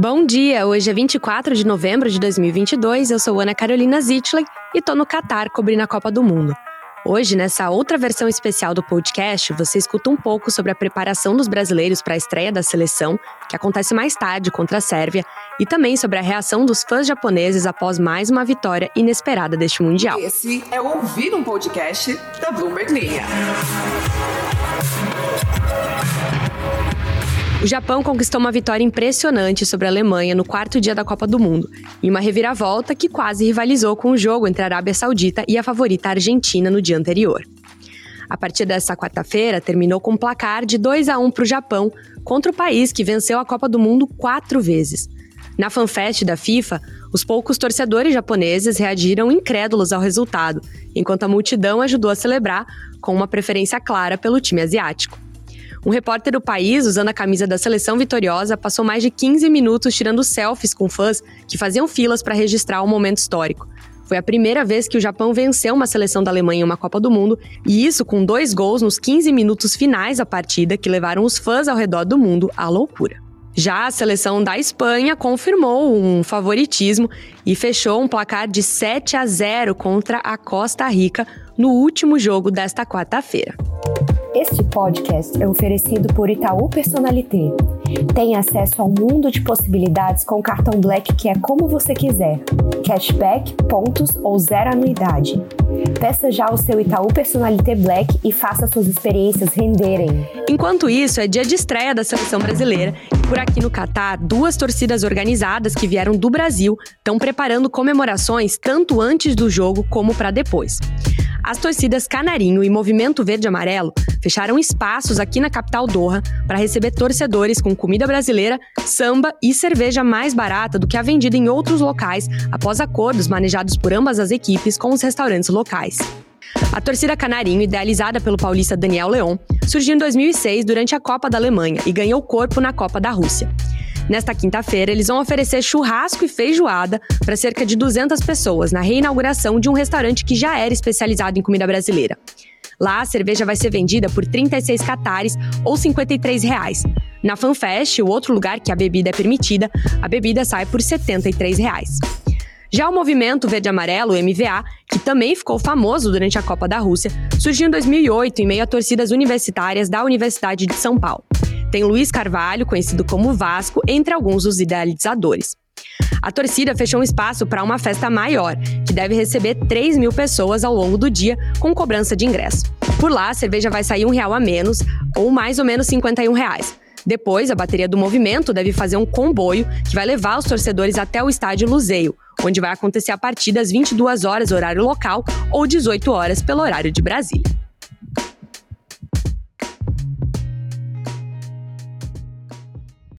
Bom dia, hoje é 24 de novembro de 2022, eu sou Ana Carolina Zitley e tô no Catar cobrindo a Copa do Mundo. Hoje, nessa outra versão especial do podcast, você escuta um pouco sobre a preparação dos brasileiros para a estreia da seleção, que acontece mais tarde contra a Sérvia, e também sobre a reação dos fãs japoneses após mais uma vitória inesperada deste Mundial. Esse é Ouvir um Podcast da Bloomberg Linha. O Japão conquistou uma vitória impressionante sobre a Alemanha no quarto dia da Copa do Mundo, em uma reviravolta que quase rivalizou com o jogo entre a Arábia Saudita e a favorita Argentina no dia anterior. A partida desta quarta-feira terminou com um placar de 2 a 1 para o Japão contra o país que venceu a Copa do Mundo quatro vezes. Na fanfest da FIFA, os poucos torcedores japoneses reagiram incrédulos ao resultado, enquanto a multidão ajudou a celebrar com uma preferência clara pelo time asiático. Um repórter do país, usando a camisa da seleção vitoriosa, passou mais de 15 minutos tirando selfies com fãs que faziam filas para registrar o um momento histórico. Foi a primeira vez que o Japão venceu uma seleção da Alemanha em uma Copa do Mundo, e isso com dois gols nos 15 minutos finais da partida que levaram os fãs ao redor do mundo à loucura. Já a seleção da Espanha confirmou um favoritismo e fechou um placar de 7 a 0 contra a Costa Rica no último jogo desta quarta-feira. Este podcast é oferecido por Itaú Personalité. Tenha acesso ao mundo de possibilidades com cartão Black que é como você quiser. Cashback, pontos ou zero anuidade. Peça já o seu Itaú Personalité Black e faça suas experiências renderem. Enquanto isso, é dia de estreia da seleção brasileira e por aqui no Catar, duas torcidas organizadas que vieram do Brasil estão preparando comemorações tanto antes do jogo como para depois. As torcidas Canarinho e Movimento Verde Amarelo fecharam espaços aqui na capital Doha para receber torcedores com comida brasileira, samba e cerveja mais barata do que a vendida em outros locais, após acordos manejados por ambas as equipes com os restaurantes locais. A torcida Canarinho, idealizada pelo paulista Daniel Leon, surgiu em 2006 durante a Copa da Alemanha e ganhou corpo na Copa da Rússia. Nesta quinta-feira, eles vão oferecer churrasco e feijoada para cerca de 200 pessoas na reinauguração de um restaurante que já era especializado em comida brasileira. Lá, a cerveja vai ser vendida por 36 catares ou 53 reais. Na FanFest, o outro lugar que a bebida é permitida, a bebida sai por 73 reais. Já o movimento Verde Amarelo, MVA, que também ficou famoso durante a Copa da Rússia, surgiu em 2008 em meio a torcidas universitárias da Universidade de São Paulo. Tem Luiz Carvalho, conhecido como Vasco, entre alguns dos idealizadores. A torcida fechou um espaço para uma festa maior, que deve receber 3 mil pessoas ao longo do dia, com cobrança de ingresso. Por lá, a cerveja vai sair um real a menos, ou mais ou menos 51 reais. Depois, a bateria do movimento deve fazer um comboio que vai levar os torcedores até o estádio Luzeio, onde vai acontecer a partida às 22 horas horário local ou 18 horas pelo horário de Brasília.